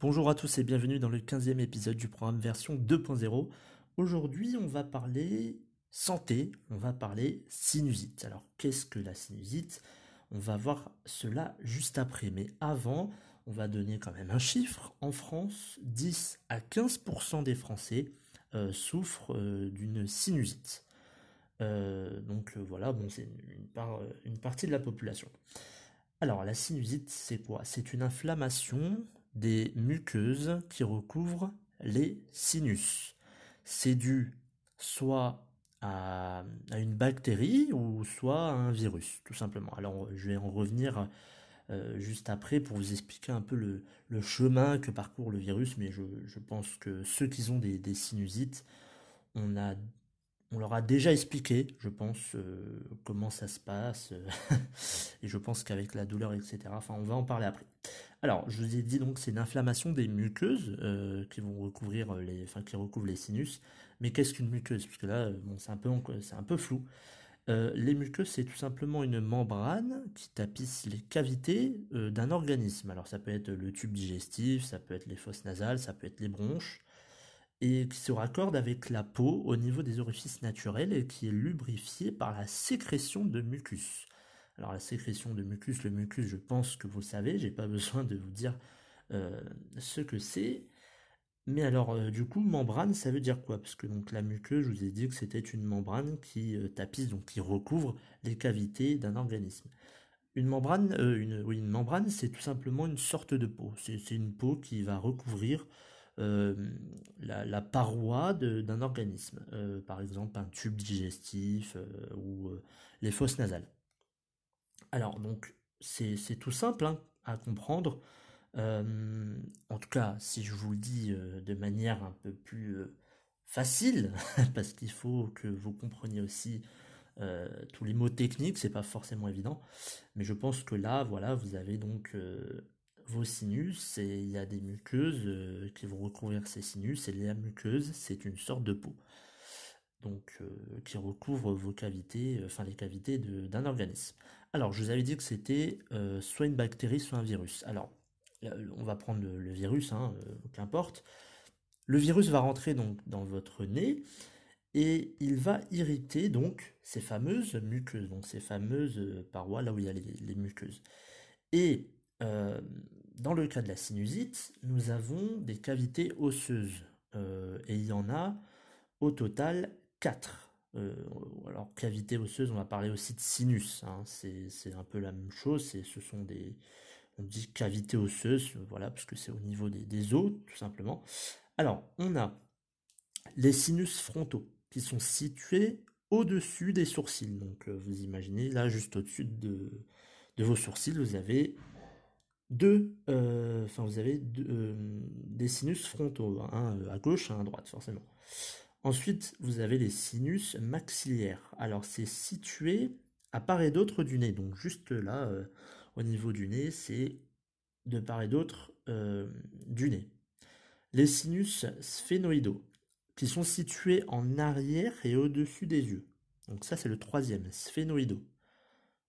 Bonjour à tous et bienvenue dans le 15e épisode du programme version 2.0. Aujourd'hui, on va parler santé, on va parler sinusite. Alors, qu'est-ce que la sinusite? On va voir cela juste après, mais avant, on va donner quand même un chiffre. En France, 10 à 15% des Français euh, souffrent euh, d'une sinusite. Euh, donc voilà, bon, c'est une, une partie de la population. Alors, la sinusite, c'est quoi? C'est une inflammation des muqueuses qui recouvrent les sinus. C'est dû soit à, une bactérie ou soit à un virus, tout simplement. Alors je vais en revenir euh, juste après pour vous expliquer un peu le, chemin que parcourt le virus, mais je, pense que ceux qui ont des, des sinusites, on a on leur a déjà expliqué, je pense, euh, comment ça se passe. Euh, et je pense qu'avec la douleur, etc. On va en parler après. Alors, je vous ai dit donc c'est une inflammation des muqueuses euh, qui vont recouvrir les, recouvrent les sinus. Mais qu'est-ce qu'une muqueuse? Parce que là, c'est un peu flou. les muqueuses, c'est tout simplement une membrane qui tapisse les cavités d'un organisme. Alors, ça peut être le tube digestif, ça peut être les fosses nasales, ça peut être les bronches et qui se raccorde avec la peau au niveau des orifices naturels et qui est lubrifié par la sécrétion de mucus. Alors la sécrétion de mucus, le mucus, je pense que vous le savez, j'ai pas besoin de vous dire euh, ce que c'est. Mais alors euh, du coup, membrane, ça veut dire quoi? Parce que donc la muqueuse, je vous ai dit que c'était une membrane qui euh, tapisse, donc qui recouvre les cavités d'un organisme. Une membrane, une, oui, une membrane, c'est tout simplement une sorte de peau. C'est une peau qui va recouvrir euh, la, paroi d'un organisme, euh, par exemple un tube digestif euh, ou les fosses nasales. Alors donc c'est tout simple hein, à comprendre. en tout cas, si je vous le dis de manière un peu plus facile, parce qu'il faut que vous compreniez aussi tous les mots techniques, c'est pas forcément évident, mais je pense que là, voilà, vous avez donc vos sinus et il y a des muqueuses euh, qui vont recouvrir ces sinus et la muqueuse c'est une sorte de peau donc euh, qui recouvre vos cavités, euh, enfin les cavités d'un organisme. Alors je vous avais dit que c'était soit une bactérie soit un virus. Alors on va prendre le, virus, hein, qu'importe. Le virus va rentrer donc dans votre nez et il va irriter donc ces fameuses muqueuses, donc ces fameuses parois là où il y a les, les muqueuses. Et dans le cas de la sinusite, nous avons des cavités osseuses. Euh, et il y en a au total 4. Euh, alors, cavité osseuse, on va parler aussi de sinus. Hein. c'est un peu la même chose. Ce sont des. On dit cavité osseuse, voilà, parce que c'est au niveau des, os, tout simplement. Alors, on a les sinus frontaux qui sont situés au-dessus des sourcils. Donc, euh, vous imaginez, là, juste au-dessus de, de vos sourcils, vous avez deux, euh, enfin vous avez euh, des sinus frontaux, un euh, à gauche, un à droite forcément. Ensuite, vous avez les sinus maxillaires. Alors c'est situé à part et d'autre du nez, donc juste là, au niveau du nez, c'est de part et d'autre du nez. Les sinus sphénoïdaux, qui sont situés en arrière et au-dessus des yeux. Donc ça c'est le troisième, sphénoïdaux.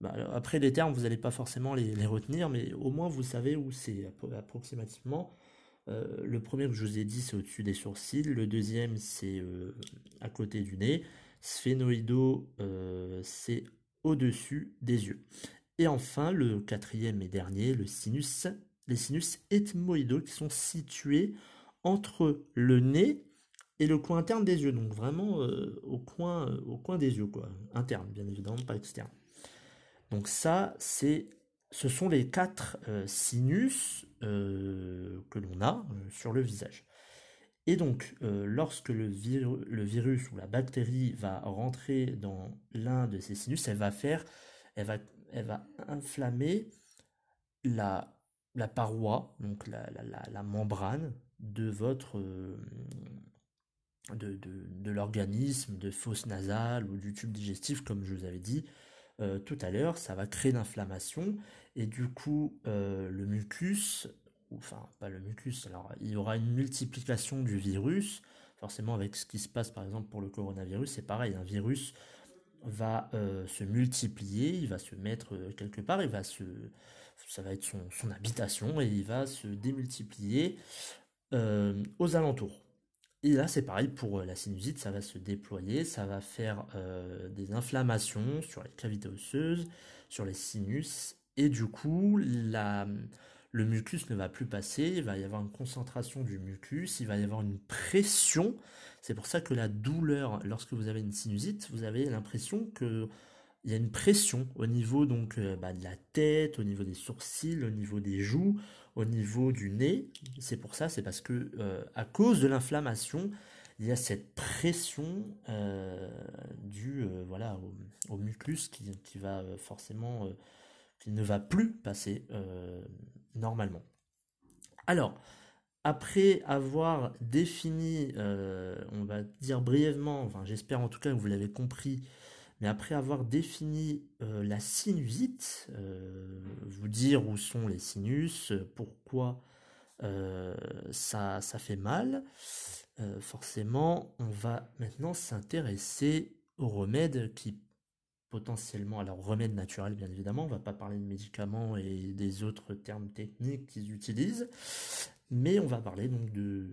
Bah, après les termes, vous n'allez pas forcément les, retenir, mais au moins vous savez où c'est approximativement. Euh, le premier que je vous ai dit, c'est au-dessus des sourcils. Le deuxième, c'est euh, à côté du nez. Sphénoïdo, euh, c'est au-dessus des yeux. Et enfin, le quatrième et dernier, le sinus, les sinus ethmoïdaux qui sont situés entre le nez et le coin interne des yeux. Donc vraiment au, coin, au coin des yeux, quoi. Interne, bien évidemment, pas externe. Donc ça, c'est, ce sont les quatre euh, sinus euh, que l'on a euh, sur le visage. Et donc, lorsque le, virus ou la bactérie va rentrer dans l'un de ces sinus, elle va faire elle va, elle va inflammer la, la paroi, donc la, la, membrane de votre de, de, l'organisme, de fosse nasale ou du tube digestif, comme je vous avais dit tout à l'heure, ça va créer l'inflammation et du coup le mucus, enfin pas le mucus, alors il y aura une multiplication du virus, forcément avec ce qui se passe par exemple pour le coronavirus, c'est pareil, un virus va se multiplier, il va se mettre quelque part, va se ça va être son, habitation et il va se démultiplier euh, aux alentours. Et là, c'est pareil pour euh, la sinusite, ça va se déployer, ça va faire euh, des inflammations sur les cavités osseuses, sur les sinus, et du coup, le mucus ne va plus passer, il va y avoir une concentration du mucus, il va y avoir une pression. C'est pour ça que la douleur, lorsque vous avez une sinusite, vous avez l'impression que il y a une pression au niveau donc euh, bah, de la tête, au niveau des sourcils, au niveau des joues, au niveau du nez. C'est pour ça, c'est parce que euh, à cause de l'inflammation, il y a cette pression euh, due voilà au, mucus qui, qui va forcément qui ne va plus passer normalement. Alors après avoir défini, on va dire brièvement, enfin j'espère en tout cas que vous l'avez compris, mais après avoir défini euh, la sinusite, euh, vous dire où sont les sinus, pourquoi euh, ça, ça fait mal, forcément, on va maintenant s'intéresser aux remèdes qui potentiellement, alors remèdes naturels bien évidemment, on va pas parler de médicaments et des autres termes techniques qu'ils utilisent, mais on va parler donc de,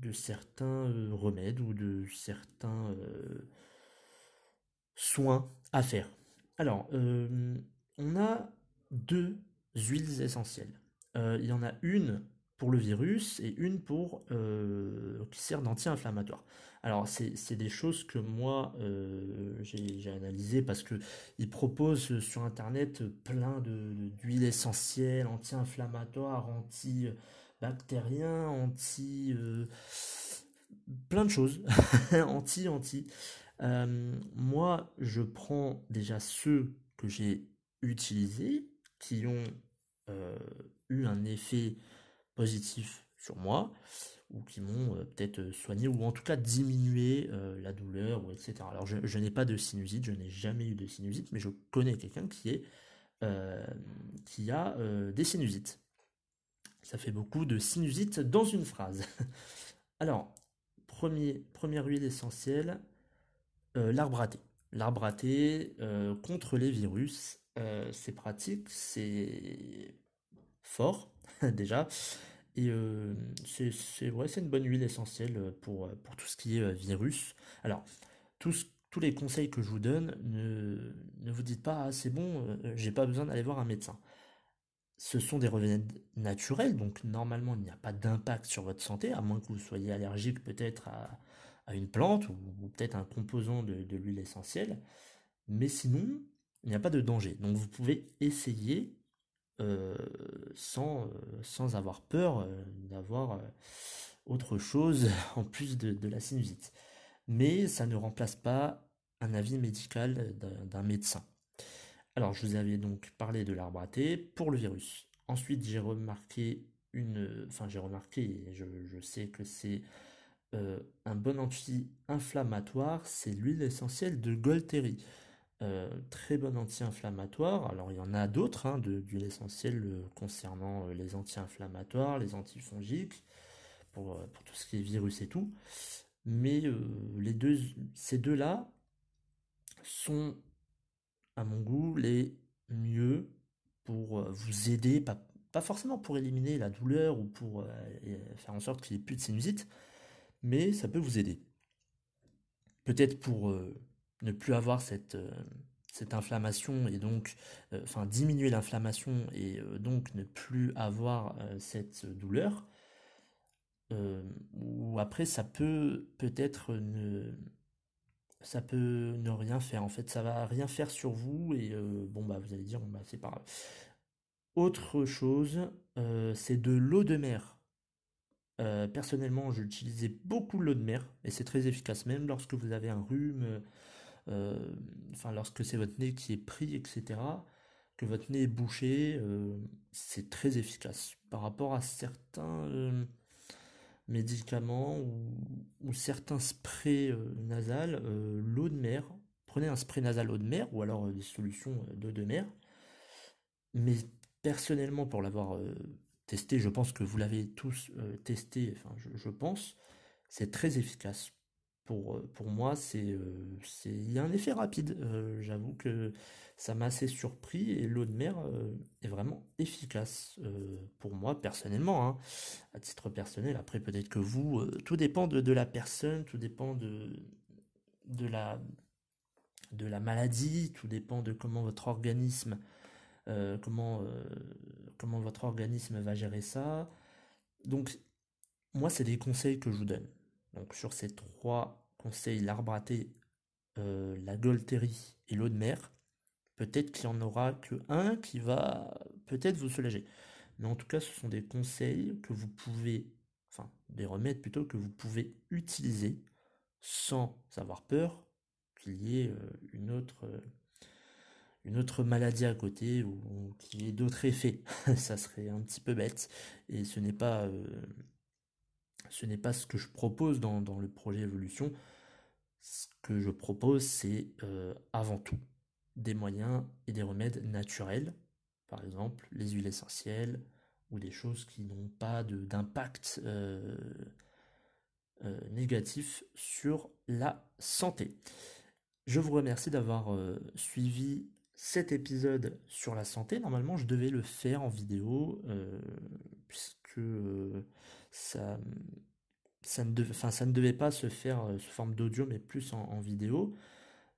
de certains remèdes ou de certains soins à faire. Alors, euh, on a deux huiles essentielles. Euh, il y en a une pour le virus et une pour euh, qui sert d'anti-inflammatoire. Alors c'est des choses que moi j'ai analysé parce que ils proposent sur internet plein d'huiles essentielles, anti-inflammatoires, anti-bactériens, anti plein de choses, anti anti. Euh, moi, je prends déjà ceux que j'ai utilisés, qui ont euh, eu un effet positif sur moi, ou qui m'ont euh, peut-être soigné, ou en tout cas diminué la douleur, ou etc. Alors, je, n'ai pas de sinusite, je n'ai jamais eu de sinusite, mais je connais quelqu'un qui, qui a des sinusites. Ça fait beaucoup de sinusite dans une phrase. Alors, premier, première huile essentielle, euh, l'arbre à thé. L'arbre à thé euh, contre les virus, euh, c'est pratique, c'est fort déjà. Et c'est c'est une bonne huile essentielle pour, pour tout ce qui est virus. Alors, tous, tous les conseils que je vous donne, ne, ne vous dites pas, ah, c'est bon, j'ai pas besoin d'aller voir un médecin. Ce sont des remèdes naturels, donc normalement il n'y a pas d'impact sur votre santé, à moins que vous soyez allergique peut-être à, une plante ou, peut-être un composant de, l'huile essentielle. Mais sinon, il n'y a pas de danger. Donc vous pouvez essayer euh, sans, euh, sans avoir peur euh, d'avoir autre chose en plus de, la sinusite. Mais ça ne remplace pas un avis médical d'un médecin. Alors je vous avais donc parlé de l'arbre à thé pour le virus. Ensuite j'ai remarqué une... Enfin j'ai remarqué, je, je sais que c'est un bon anti-inflammatoire, c'est l'huile essentielle de Golteri. Euh, très bon anti-inflammatoire. Alors il y en a d'autres hein, d'huile essentielle euh, concernant les anti-inflammatoires, les antifongiques, pour, pour, tout ce qui est virus et tout. Mais les deux, ces deux-là sont, à mon goût, les mieux pour vous aider, pas, pas forcément pour éliminer la douleur ou pour faire en sorte qu'il n'y ait plus de sinusite, mais ça peut vous aider. Peut-être pour euh, ne plus avoir cette, euh, inflammation et donc, euh, diminuer l'inflammation et donc ne plus avoir cette douleur. ou après, ça peut peut-être ne, peut ne rien faire. En fait, ça va rien faire sur vous et bon bah vous allez dire bah c'est pas grave. Autre chose, c'est de l'eau de mer. Euh, personnellement, j'utilisais beaucoup l'eau de mer et c'est très efficace, même lorsque vous avez un rhume, enfin lorsque c'est votre nez qui est pris, etc., que votre nez est bouché, c'est très efficace par rapport à certains médicaments ou, certains sprays nasales, l'eau de mer. Prenez un spray nasal eau de mer ou alors des solutions d'eau de mer. Mais personnellement, pour l'avoir testé, je pense que vous l'avez tous testé, enfin je pense, c'est très efficace pour, euh, pour moi, euh, c'est, il y a un effet rapide. Euh, j'avoue que ça m'a assez surpris et l'eau de mer est vraiment efficace pour moi personnellement, hein. à titre personnel. Après, peut-être que vous, tout dépend de, la personne, tout dépend de, de, la, de la maladie, tout dépend de comment votre organisme, comment, comment votre organisme va gérer ça. Donc, moi, c'est des conseils que je vous donne. Donc sur ces trois conseils, l'arbre à euh, la Golterie et l'eau de mer, peut-être qu'il n'y en aura que un qui va peut-être vous soulager. Mais en tout cas, ce sont des conseils que vous pouvez, enfin des remèdes plutôt que vous pouvez utiliser sans avoir peur qu'il y ait euh, une autre euh, une autre maladie à côté ou, qu'il y ait d'autres effets. Ça serait un petit peu bête et ce n'est pas ce n'est pas ce que je propose dans, le projet évolution. Ce que je propose, c'est euh, avant tout des moyens et des remèdes naturels, par exemple les huiles essentielles ou des choses qui n'ont pas d'impact euh, euh, négatif sur la santé. Je vous remercie d'avoir suivi cet épisode sur la santé. Normalement, je devais le faire en vidéo, puisque ça, ça, ne devait, ça ne devait pas se faire euh, sous forme d'audio, mais plus en, vidéo.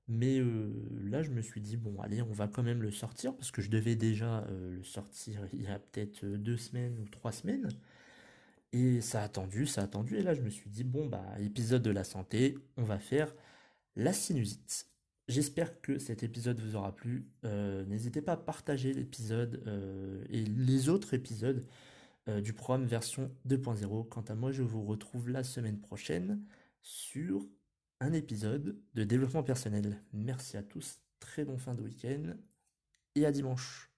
Mais euh, là, je me suis dit, bon, allez, on va quand même le sortir, parce que je devais déjà euh, le sortir il y a peut-être deux semaines ou trois semaines. Et ça a attendu, ça a attendu. Et là, je me suis dit, bon, bah, épisode de la santé, on va faire la sinusite. J'espère que cet épisode vous aura plu. N'hésitez pas à partager l'épisode et les autres épisodes euh, du programme version 2.0. Quant à moi, je vous retrouve la semaine prochaine sur un épisode de développement personnel. Merci à tous, très bon fin de week-end et à dimanche.